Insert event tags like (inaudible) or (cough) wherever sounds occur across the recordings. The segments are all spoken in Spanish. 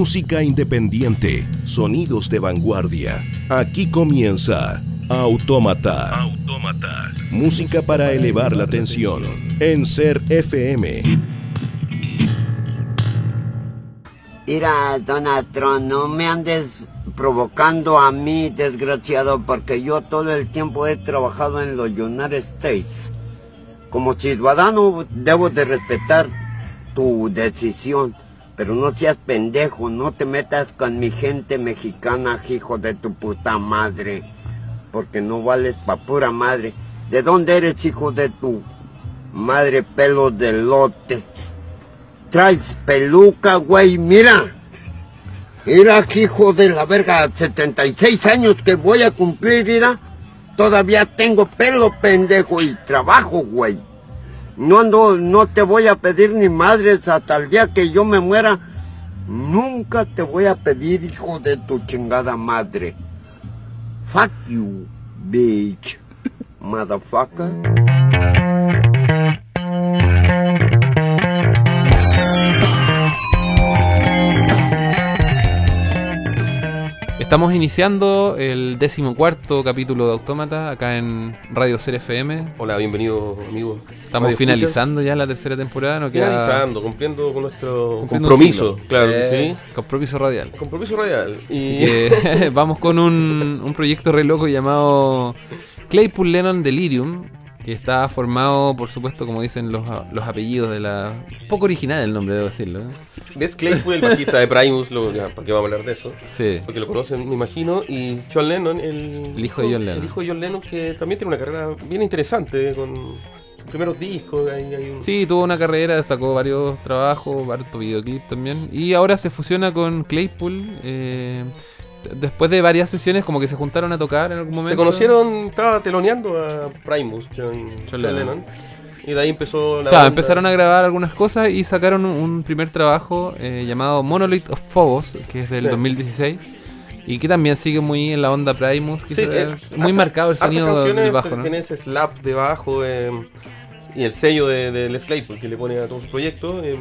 Música independiente, sonidos de vanguardia. Aquí comienza Autómata. Autómata. Música para elevar la tensión en Ser FM. Mira, Donatron, no me andes provocando a mí, desgraciado, porque yo todo el tiempo he trabajado en los United States. Como ciudadano debo de respetar tu decisión, pero no seas pendejo, no te metas con mi gente mexicana, hijo de tu puta madre, porque no vales pa' pura madre. ¿De dónde eres, hijo de tu madre pelo de lote? Traes peluca, güey, mira. Mira, hijo de la verga, 76 años que voy a cumplir, mira. Todavía tengo pelo pendejo y trabajo, güey. No ando, no te voy a pedir ni madres hasta el día que yo me muera. Nunca te voy a pedir, hijo de tu chingada madre. Fuck you, bitch. Motherfucker. Estamos iniciando el decimocuarto capítulo de Autómata acá en Radio Ser FM. Hola, bienvenido, amigo. Estamos Radio finalizando ya la tercera temporada. ¿no? Finalizando, cumpliendo con nuestro cumpliendo compromiso. Claro Eh, que sí. Compromiso radial. Compromiso radial. Y Así que (laughs) vamos con un, un proyecto re loco llamado Claypool Lennon Delirium, que está formado, por supuesto, como dicen los, los apellidos de la... Poco original el nombre, debo decirlo. ¿eh? Des Claypool, el bajista de Primus, lo, ya, ¿para qué vamos a hablar de eso? Sí. Porque lo conocen, me imagino. Y John Lennon, el, El hijo de John Lennon. El hijo de John Lennon, que también tiene una carrera bien interesante con sus primeros discos. Hay, hay un- Sí, tuvo una carrera, sacó varios trabajos, varios videoclips también. Y ahora se fusiona con Claypool. eh, después de varias sesiones, como que se juntaron a tocar en algún momento. Se conocieron, estaba teloneando a Primus, John, John Lennon. Lennon. Y de ahí empezó la Claro, banda. empezaron a grabar algunas cosas y sacaron un, primer trabajo eh, llamado Monolith of Phobos, que es del Sí. 2016. Y que también sigue muy en la onda Primus. Sí, muy harta- marcado el sonido del bajo, ¿no? Tiene ese slap de bajo eh, y el sello de, de Les Claypool que le pone a todos sus proyectos. eh.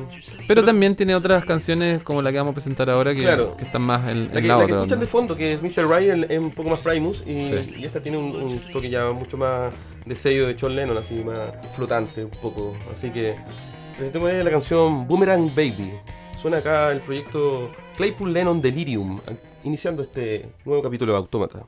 Pero también tiene otras canciones como la que vamos a presentar ahora que, Claro. que están más en, en La que, la, la que escuchan onda. de fondo, que es Mr. Ryan, es un poco más Primus. Y, Sí. y esta tiene un, un toque ya mucho más de sello de John Lennon, así más flotante un poco. Así que presentemos la canción Boomerang Baby. Suena acá el proyecto Claypool Lennon Delirium, iniciando este nuevo capítulo de Autómata.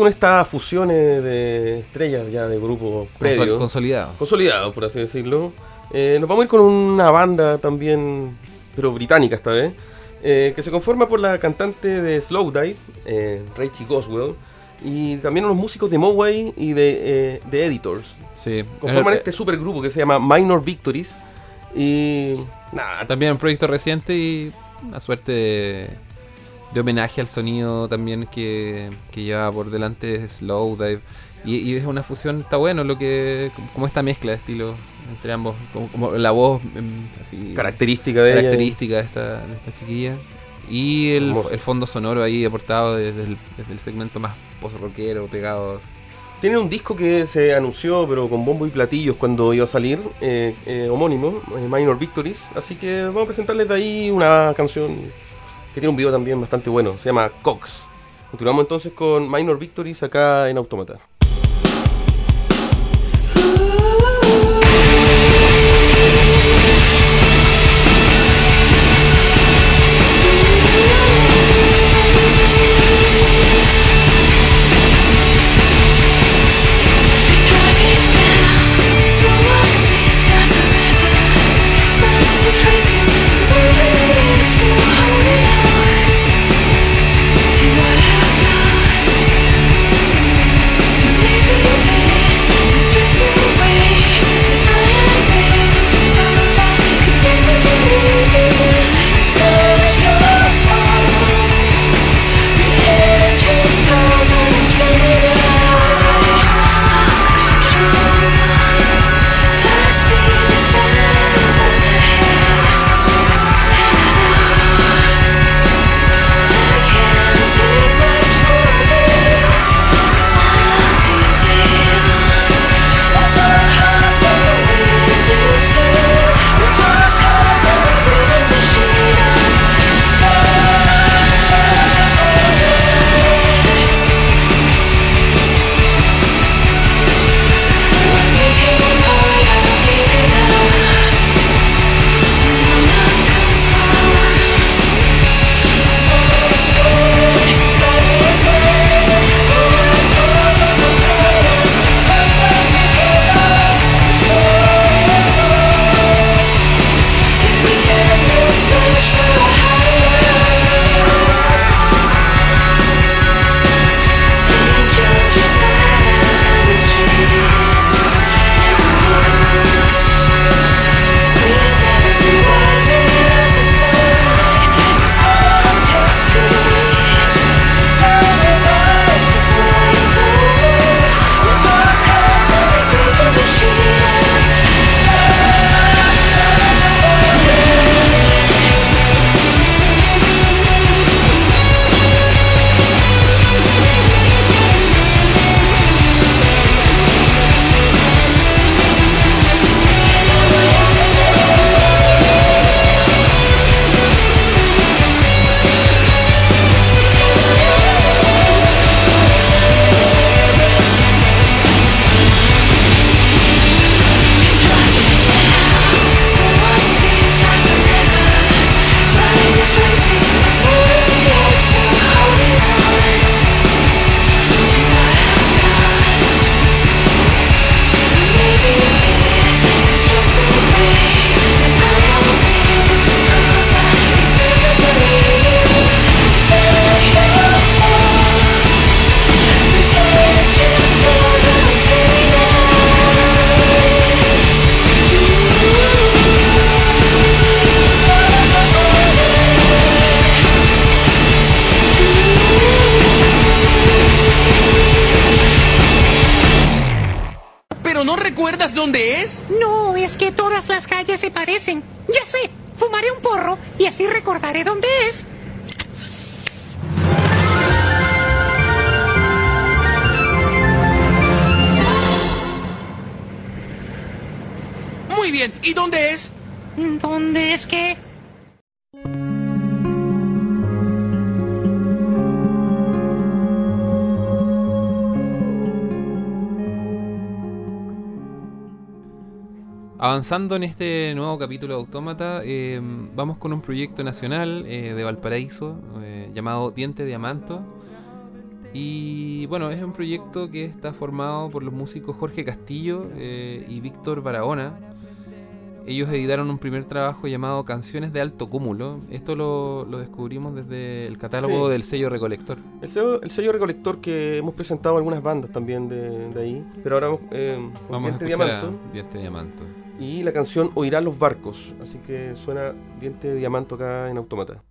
Con estas fusiones de estrellas ya de grupos Consol- previos, consolidado. consolidados, por así decirlo, eh, nos vamos a ir con una banda también, pero británica esta vez, eh, que se conforma por la cantante de Slowdive, eh, Goswell, y también unos músicos de Moway y de, eh, de Editors. Sí. Conforman este supergrupo que se llama Minor Victories. Y nada, También un proyecto reciente y una suerte de, de homenaje al sonido también que, que lleva por delante Slowdive. Y, y es una fusión, está bueno lo que como esta mezcla de estilos entre ambos, como, como la voz em, así característica de ella. característica de esta, de esta chiquilla. Y el, el fondo sonoro ahí aportado desde el, desde el segmento más post-rockero, pegado. Tiene un disco que se anunció, pero con bombo y platillos cuando iba a salir, eh, eh, homónimo, eh, Minor Victories. Así que vamos a presentarles de ahí una canción que tiene un video también bastante bueno. Se llama Cox. Continuamos entonces con Minor Victories acá en Automata. Ya sé, fumaré un porro y así recordaré dónde es. Muy bien, ¿y dónde es? ¿Dónde es que? Avanzando en este nuevo capítulo de Autómata, eh, vamos con un proyecto nacional eh, de Valparaíso eh, llamado Diente de Amanto, Y bueno, es un proyecto que está formado por los músicos Jorge Castillo y Víctor Barahona. Ellos editaron un primer trabajo llamado Canciones de Alto Cúmulo. Esto lo, lo descubrimos desde el catálogo Sí. del sello Recolector. El sello, el sello recolector que hemos presentado algunas bandas también de, de ahí. Pero ahora Vamos a Diente escuchar Diamanto. a Diente Diamanto. Y la canción Oirán los barcos. Así que suena Diente de Diamanto acá en Automata.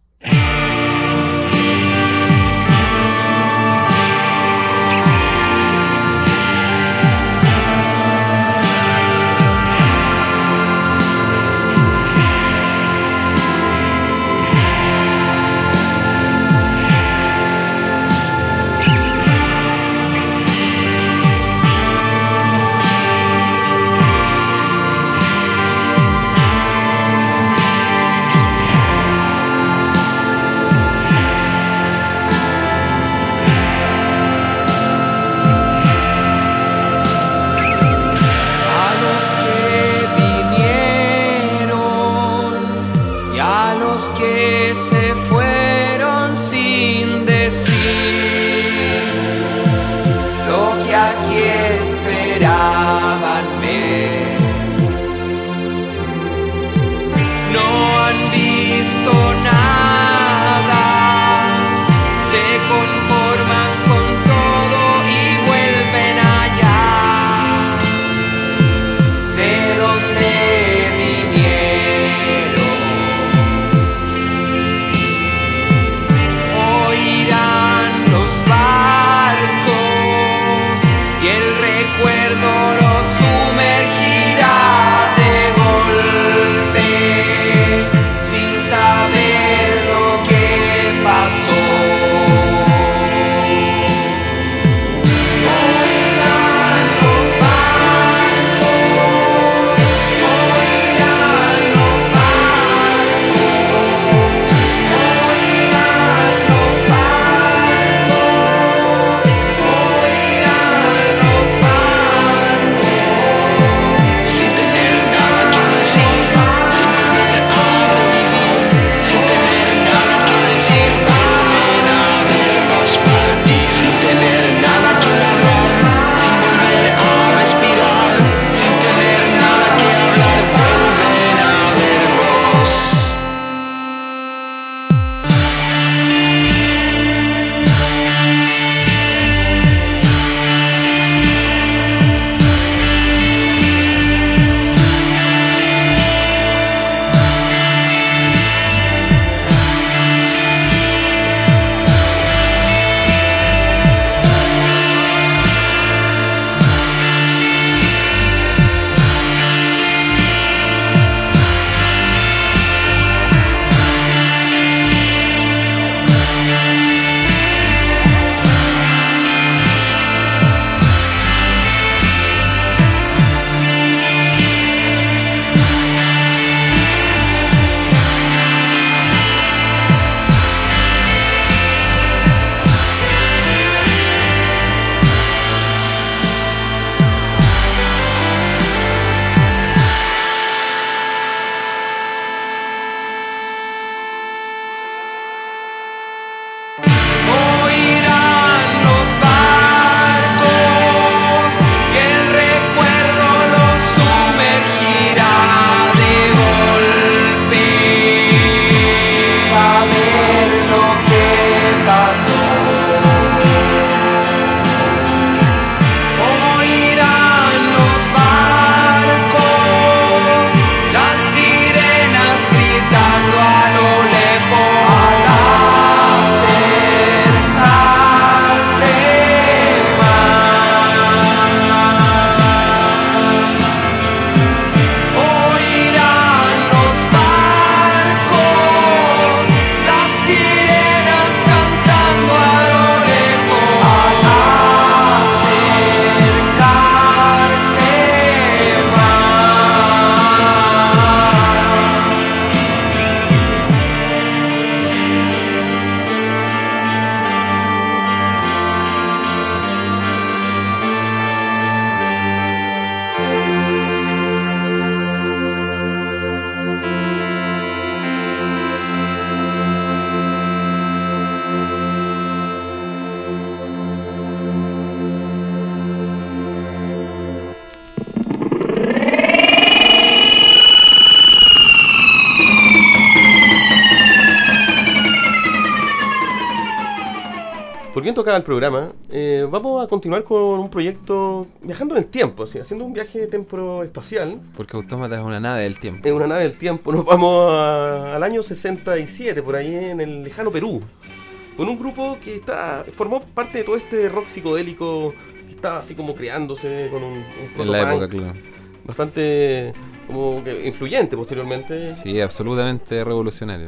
Al programa, eh, vamos a continuar con un proyecto viajando en el tiempo, haciendo un viaje temporoespacial. Porque Autómata es una nave del tiempo. En una nave del tiempo nos vamos a- al año 67, por ahí en el lejano Perú, con un grupo que está formó parte de todo este rock psicodélico que estaba así como creándose con un, un En la época, claro. bastante como que influyente posteriormente. Sí, absolutamente revolucionario.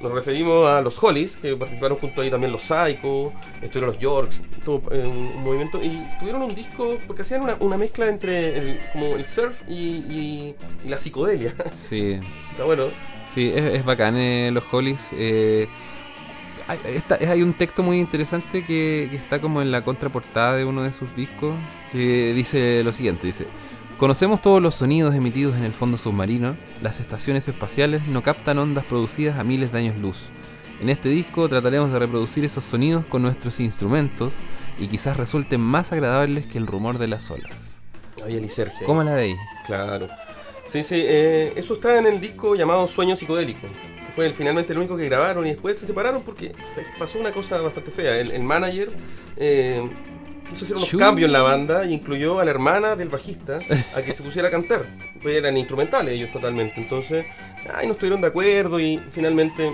Nos referimos a los Hollies, que participaron junto ahí también los Psycho, estuvieron los Yorks, todo eh, un, movimiento, y tuvieron un disco, porque hacían una, una mezcla entre el, como el surf y, y- y la psicodelia. Sí, (laughs) Está bueno. Sí, es, es bacán eh, los Hollies. eh, hay, está- hay un texto muy interesante que, que está como en la contraportada de uno de sus discos que dice lo siguiente, dice, conocemos todos los sonidos emitidos en el fondo submarino, las estaciones espaciales no captan ondas producidas a miles de años luz. En este disco trataremos de reproducir esos sonidos con nuestros instrumentos y quizás resulten más agradables que el rumor de las olas. Ahí el Iserge. ¿Cómo la veis? Claro. Sí, sí, eh, eso está en el disco llamado Sueño Psicodélico. que Fue el- finalmente el único que grabaron y después se separaron porque pasó una cosa bastante fea. El, el manager eh, quiso hacer unos cambios en la banda y incluyó a la hermana del bajista a que se pusiera a cantar. Pues eran instrumentales ellos totalmente. Entonces, ay, no estuvieron de acuerdo y finalmente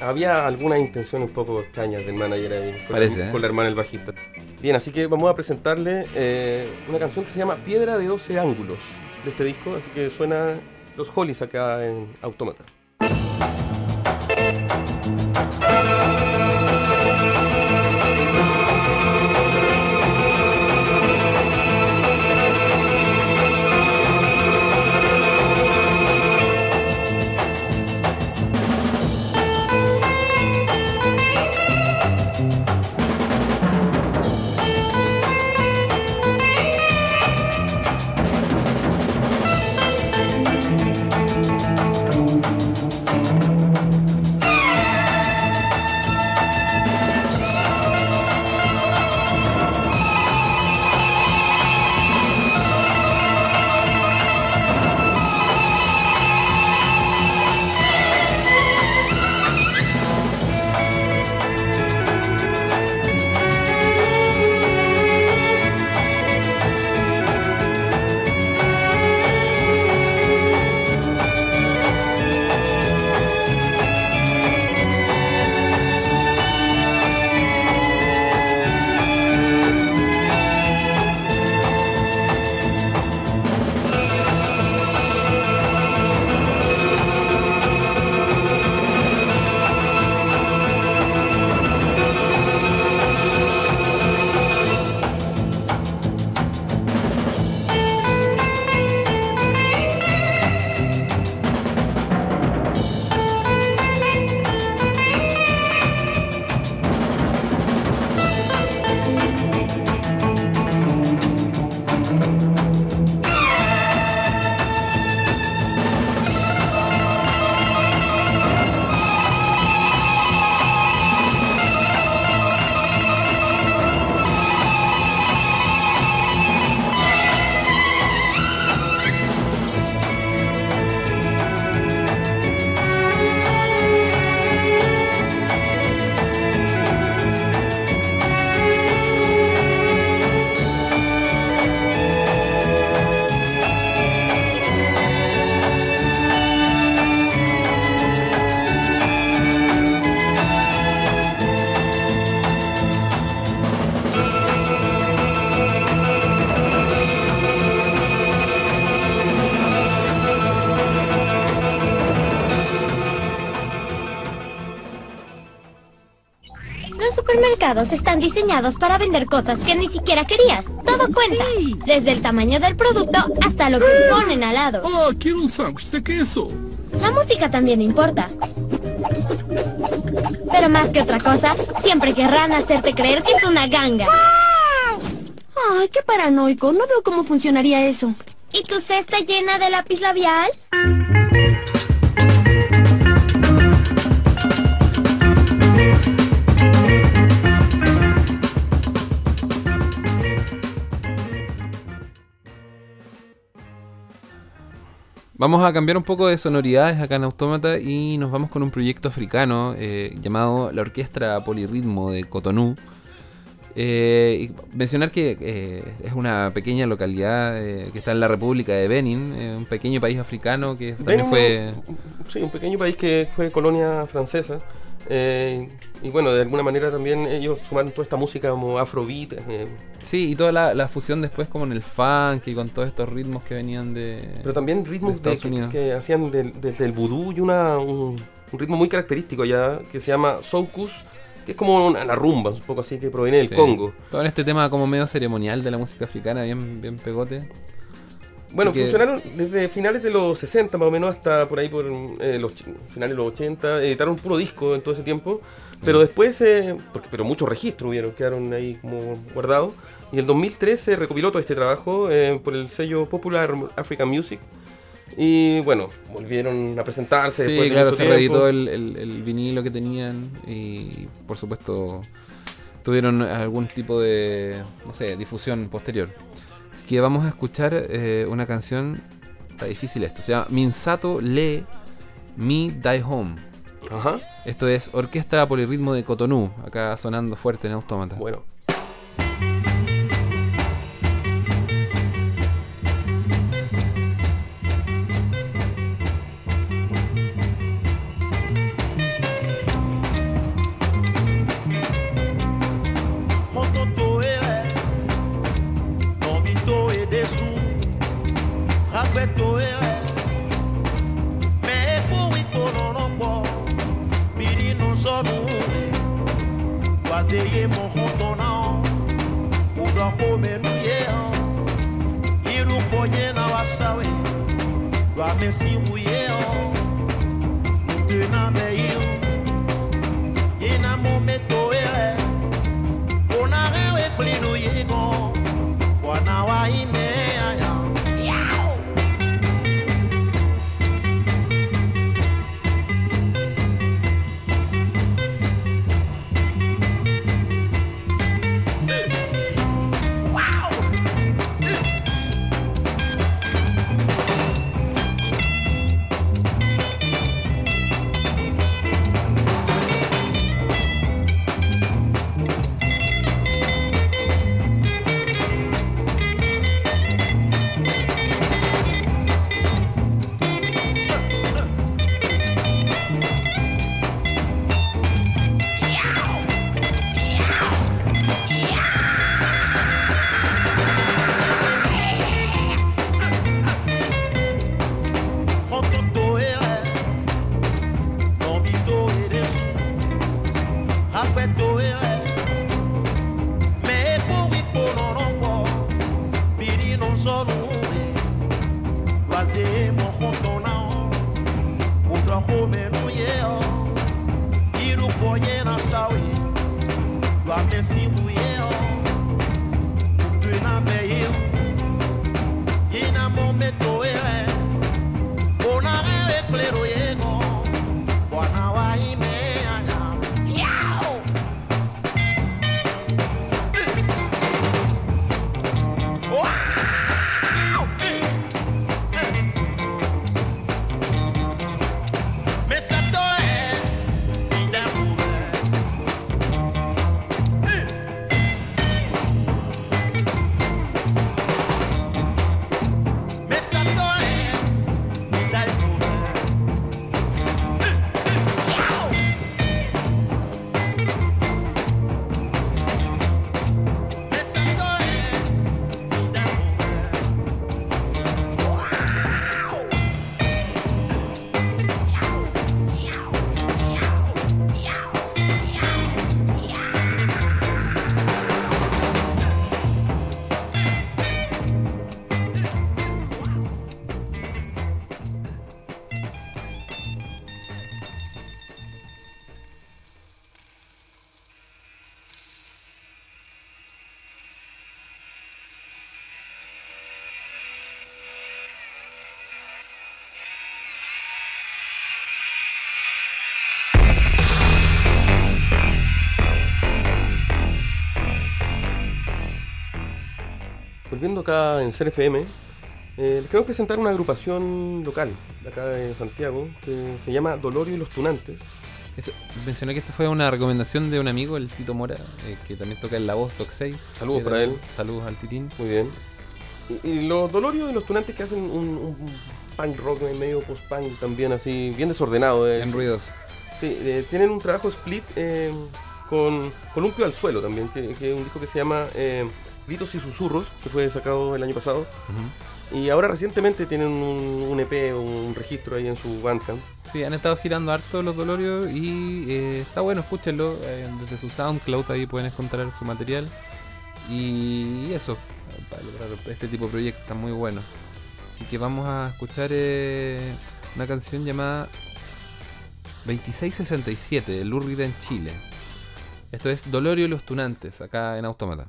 había algunas intenciones un poco extrañas del manager ahí con, Parece, la, ¿eh? con la hermana del bajista. Bien, así que vamos a presentarle eh, una canción que se llama Piedra de 12 ángulos de este disco, así que suena los Hollies acá en Automata. Están diseñados para vender cosas que ni siquiera querías. Todo cuenta. Desde el tamaño del producto hasta lo que ponen al lado. Oh, quiero un sándwich de queso. La música también importa. Pero más que otra cosa, siempre querrán hacerte creer que es una ganga. Ay, qué paranoico. No veo cómo funcionaría eso. ¿Y tu cesta llena de lápiz labial? Vamos a cambiar un poco de sonoridades acá en Autómata y nos vamos con un proyecto africano eh, llamado la Orquestra Polirritmo de Cotonou, Eh, y mencionar que eh, es una pequeña localidad eh, que está en la República de Benin, eh, un pequeño país africano que también Benin, fue... Sí, un pequeño país que fue colonia francesa. Eh, y bueno, de alguna manera también ellos sumaron toda esta música como afrobeat. eh, Sí, y toda la, la fusión después como en el funk y con todos estos ritmos que venían de... pero también ritmos de de- que, que hacían del, desde el vudú y una, un, un ritmo muy característico ya que se llama soukous, que es como una, la rumba, un poco así, que proviene del Sí. Congo. Todo en este tema como medio ceremonial de la música africana, bien, bien pegote. Bueno, que- funcionaron desde finales de los 60 más o menos hasta por ahí por eh, los finales de los 80, editaron puro disco en todo ese tiempo, pero después, eh, porque, pero muchos registros hubieron, quedaron ahí como guardados, y en el 2003 se recopiló todo este trabajo eh, por el sello Popular African Music, y bueno, volvieron a presentarse Sí, después de claro, se tiempo. reeditó el, el- el vinilo que tenían y por supuesto tuvieron algún tipo de, no sé, difusión posterior. Que vamos a escuchar eh, una canción, está difícil esto, se llama Minsato Le Mi Die Home. Ajá. Esto es Orquesta Polirritmo de Cotonú, acá sonando fuerte en Autómata. Bueno. time Acá en CRFM, eh, les quiero presentar una agrupación local de acá de Santiago que se llama Dolorio y los Tunantes. Esto- mencioné que esto fue una recomendación de un amigo, el Tito Mora, eh, que también toca en la voz 6. Saludos para él. Saludos al Titín. Muy bien. Y, y los Dolorios y los Tunantes que hacen un, un punk rock medio post-punk también así, bien desordenado. eh. En ruidos. Sí, eh, tienen un trabajo split eh, con Columpio al Suelo también, que, que es un disco que se llama eh, Gritos y Susurros, que fue sacado el año pasado. Y ahora recientemente tienen un, un EP, un registro ahí en su Bandcamp. Sí, han estado girando harto los Dolorios y eh, está bueno, escúchenlo. eh, desde su SoundCloud ahí pueden encontrar su material. Y eso, este tipo de proyectos está muy bueno. Así que vamos a escuchar una canción llamada 2667 de Lurrida en Chile. Esto es Dolorio y los Tunantes, acá en Autómata.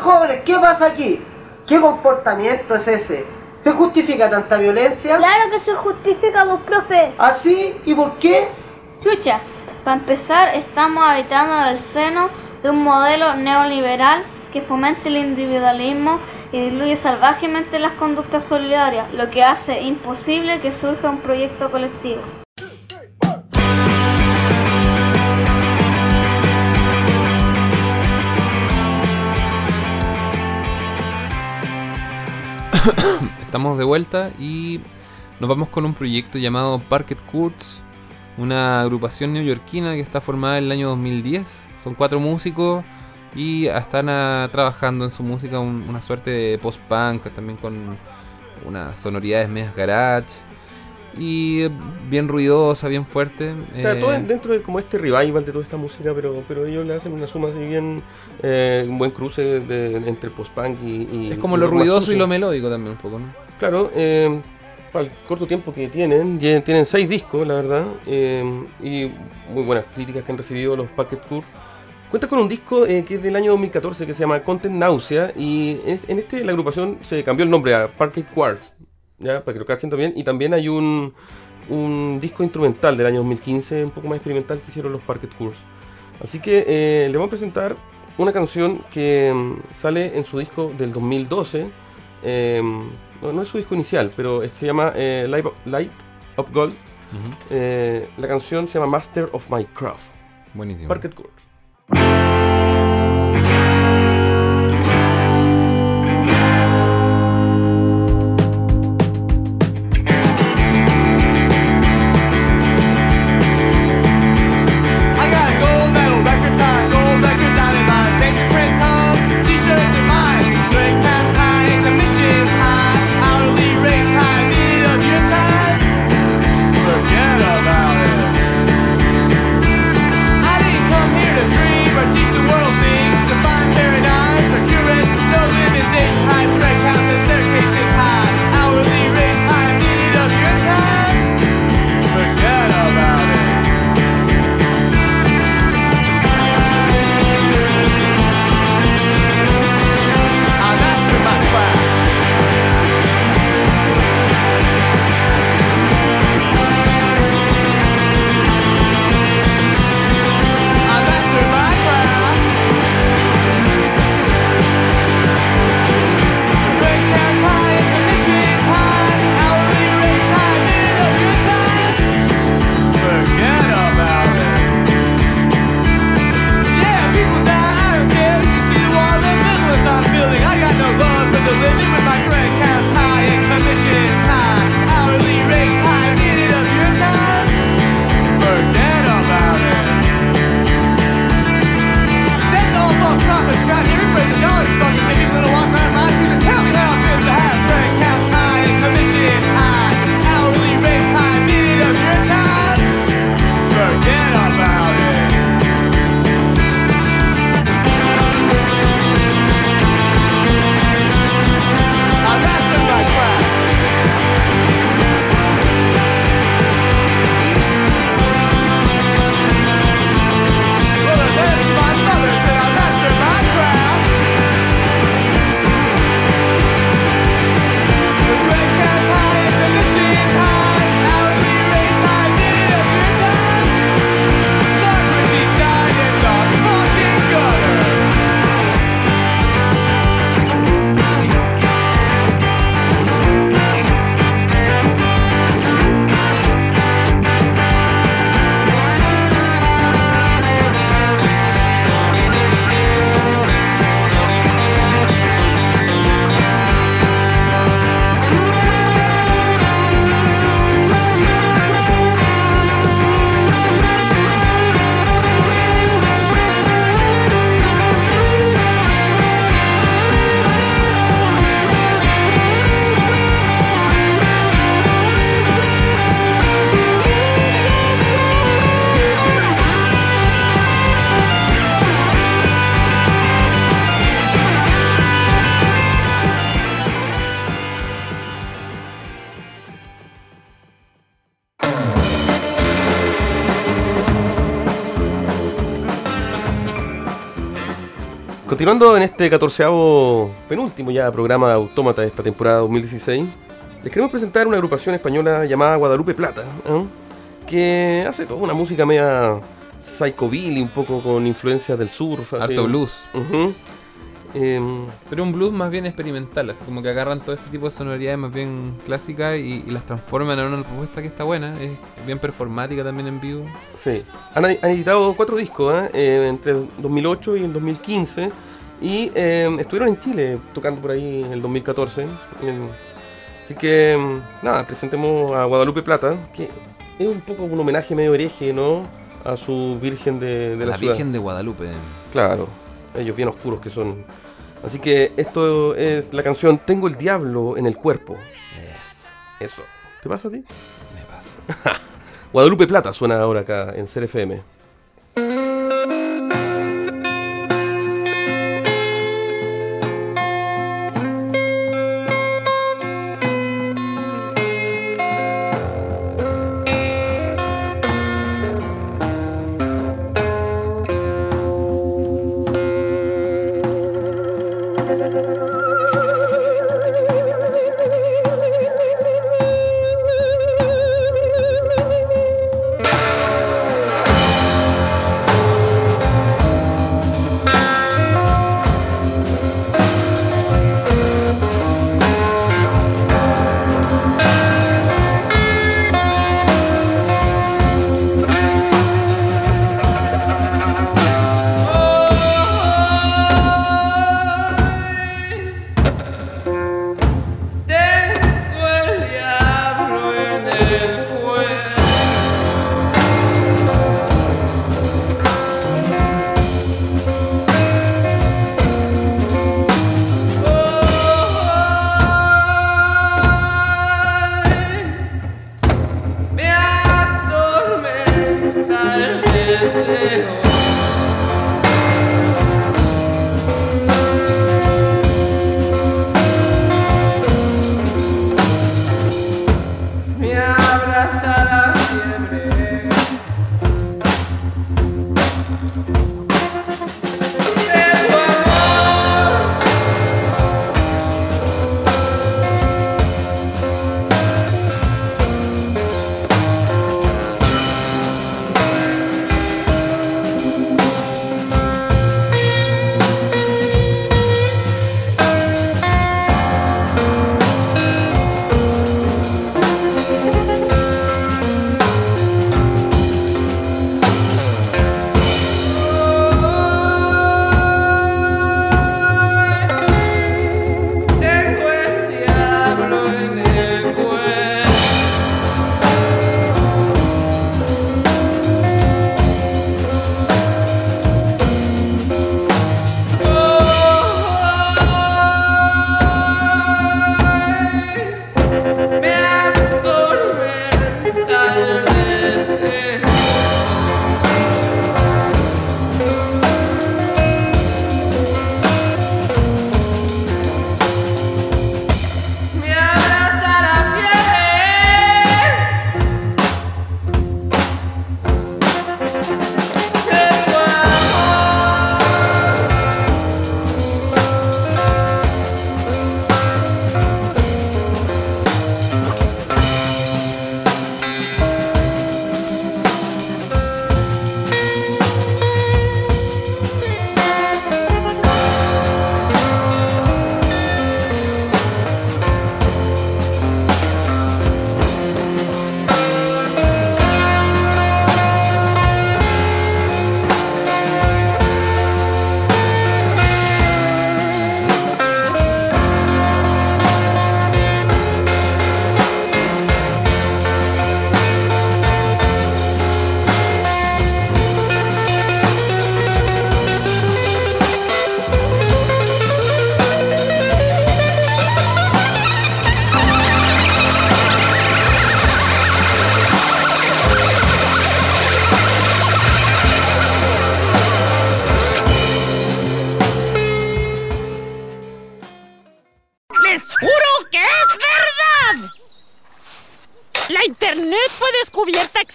Jóvenes, jóvenes, ¿qué pasa aquí? ¿Qué comportamiento es ese? ¿Se justifica tanta violencia? Claro que se justifica, vos, profe. ¿Así? ¿Y por qué? Chucha, para empezar, estamos habitando en el seno de un modelo neoliberal que fomenta el individualismo y diluye salvajemente las conductas solidarias, lo que hace imposible que surja un proyecto colectivo. (coughs) Estamos de vuelta y nos vamos con un proyecto llamado Parket Courts, una agrupación neoyorquina que está formada en el año 2010. Son cuatro músicos y están ah, trabajando en su música un- una suerte de post-punk, también con unas sonoridades medias garage y eh, bien ruidosa, bien fuerte. Está eh, todo dentro de como este revival de toda esta música, pero, pero ellos le hacen una suma así bien, eh, un buen cruce de- entre post-punk y, y- es como y lo ruidoso y lo melódico también un poco, ¿no? Claro, eh, para el corto tiempo que tienen, tienen seis discos, la verdad, eh, y muy buenas críticas que han recibido los Packet Tour. Cuenta con un disco eh, que es del año 2014 que se llama Content Nausea y en este la agrupación se cambió el nombre a Parquet Quartz, ya para que lo cachen también, y también hay un, un disco instrumental del año 2015, un poco más experimental que hicieron los Parquet Cours. Así que eh, le vamos a presentar una canción que mm, sale en su disco del 2012. eh, no, no es su disco inicial, pero es- se llama eh, Light, of Gold. Eh, la canción se llama Master of My Craft. Buenísimo. Parquet Court. Continuando en este catorceavo penúltimo ya programa de Autómata de esta temporada 2016, les queremos presentar una agrupación española llamada Guadalupe Plata, ¿eh? que hace toda una música media psychobilly, un poco con influencias del surf. Harto blues. Ujú. Em, Pero un blues más bien experimental, así como que agarran todo este tipo de sonoridades más bien clásicas y, y las transforman en una propuesta que está buena, es bien performática también en vivo. Sí, han, han editado cuatro discos ¿eh? Eh, entre el 2008 y el 2015 y eh, estuvieron en Chile tocando por ahí en el 2014. Eh, así que nada, presentemos a Guadalupe Plata, que es un poco un homenaje medio hereje, ¿no? A su Virgen de, de la, la ciudad. Virgen de Guadalupe. Claro, ellos bien oscuros que son. Así que esto es la canción Tengo el diablo en el cuerpo. Eso. Eso. ¿Te pasa a ti? Me pasa. (laughs) Guadalupe Plata suena ahora acá en CRFM.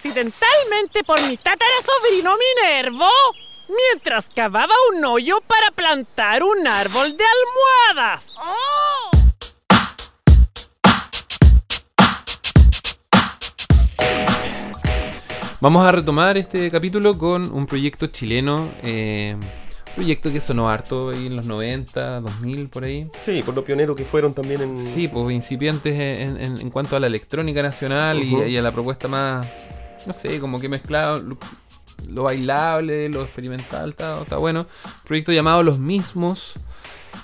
Accidentalmente por mi tatara sobrino Minervo mientras cavaba un hoyo para plantar un árbol de almohadas. Vamos a retomar este capítulo con un proyecto chileno. eh, proyecto que sonó harto ahí en los 90, 2000, por ahí. Sí, por lo pionero que fueron también en. Sí, pues incipientes en, en- en cuanto a la electrónica nacional y, a la propuesta más, no sé, como que mezclado lo, bailable, lo experimental, está, está bueno. Proyecto llamado Los Mismos,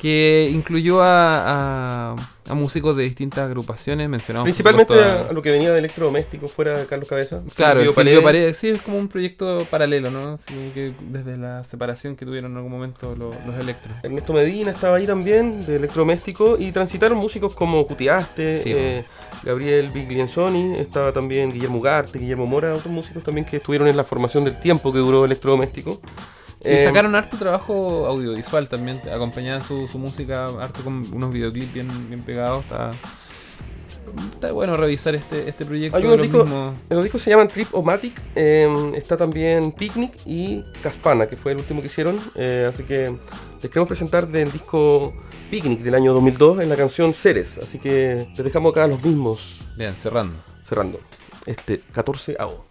que incluyó a, a- a músicos de distintas agrupaciones, mencionamos. Principalmente a, a lo que venía de electrodoméstico fuera de Carlos Cabeza. Claro, Silvio Paredes. Paredes, sí, es como un proyecto paralelo, ¿no? Así que desde la separación que tuvieron en algún momento lo- los electros. Ernesto Medina estaba ahí también, de electrodoméstico, y transitaron músicos como Cutiaste, Sí, eh, Gabriel Biglienzoni, estaba también Guillermo Ugarte, Guillermo Mora, otros músicos también que estuvieron en la formación del tiempo que duró electrodoméstico. Sí, Eh, sacaron harto trabajo audiovisual también, acompañaban su, su música harto con unos videoclips bien, bien pegados. Está, está bueno revisar este, este proyecto. Hay unos discos, los discos se llaman Trip o Matic, eh, está también Picnic y Caspana, que fue el último que hicieron. eh, así que les queremos presentar del disco Picnic del año 2002 en la canción Ceres. Así que les dejamos acá los mismos. Bien, cerrando. Cerrando. Este 14 AO.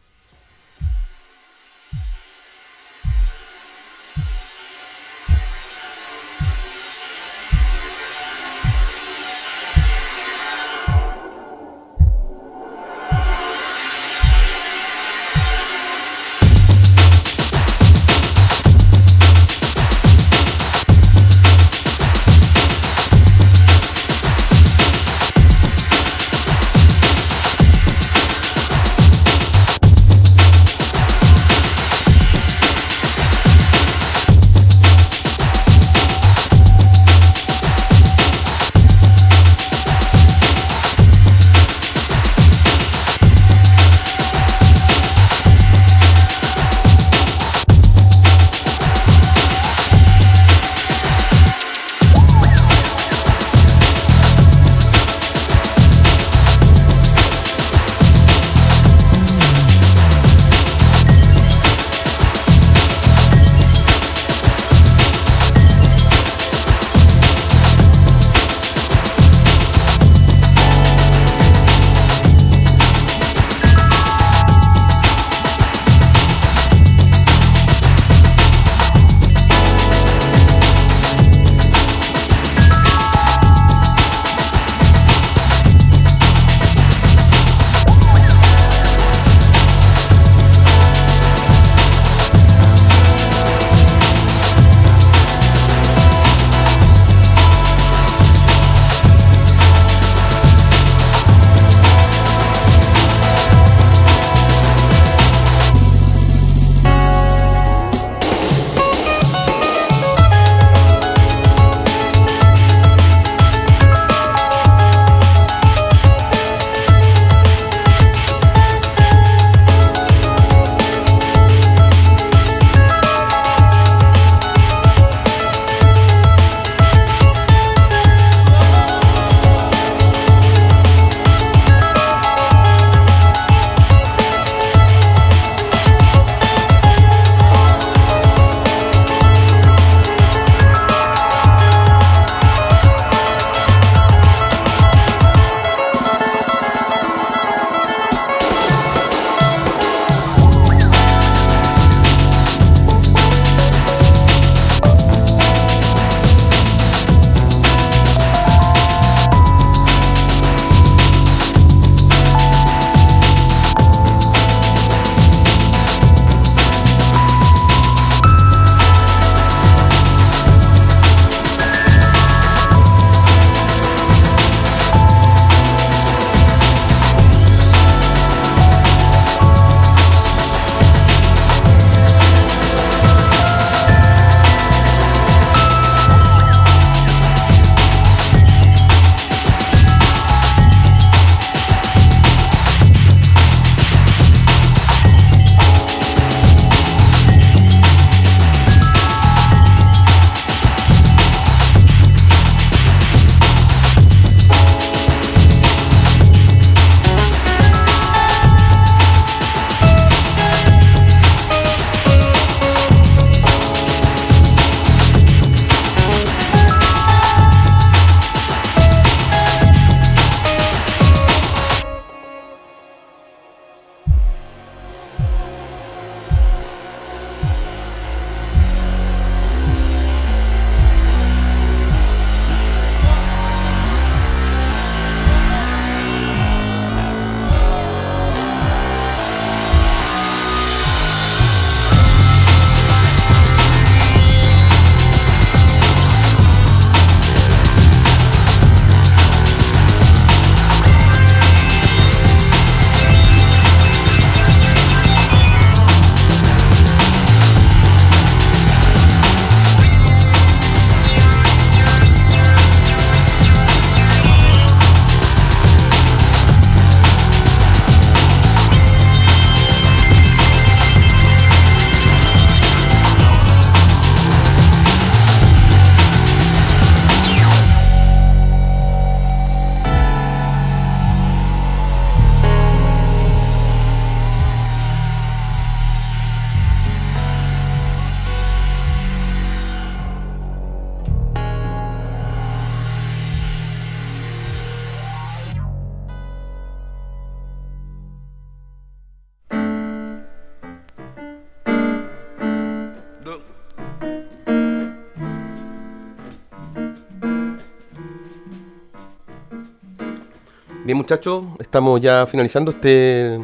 Bien, muchachos, estamos ya finalizando este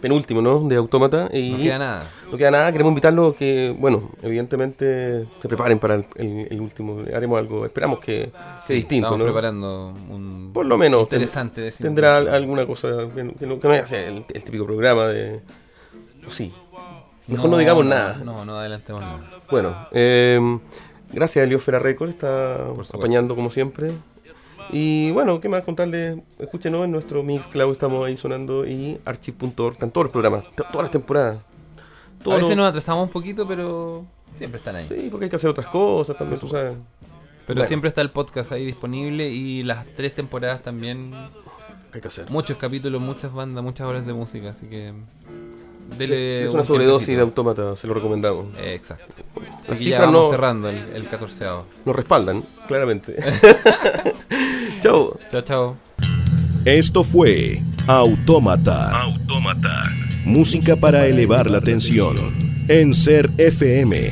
penúltimo, ¿no? De Autómata. Y No queda nada. No queda nada. Queremos invitarlos que, bueno, evidentemente se preparen para el, el- el último. Haremos algo. Esperamos que sea Sí, distinto, estamos ¿no? preparando un Por lo menos. ten- interesante cine. Tendrá al- alguna cosa que no, que no, que no sea el, el típico programa de. Sí. Mejor no, digamos nada. No, no adelantemos nada. Bueno, eh, gracias a Eliosfera Record, está apañando como siempre. Y bueno, ¿qué más contarles? Escúchenos en nuestro Mixcloud, estamos ahí sonando y archive.org, están todos los programas, todas las temporadas. A veces nos atrasamos un poquito, pero siempre están ahí. Sí, porque hay que hacer otras cosas también, tú sabes. Pero Bueno. siempre está el podcast ahí disponible y las tres temporadas también. Hay que hacer. Muchos capítulos, muchas bandas, muchas horas de música, así que. Dele es un una sobredosis tiempecito. de autómata, se lo recomendamos. Eh, exacto. Las Así que ya cifras vamos no- cerrando el, el 14 Nos respaldan, claramente. chao. Chao, chao. Esto fue Autómata. Música para elevar la tensión. En Ser FM.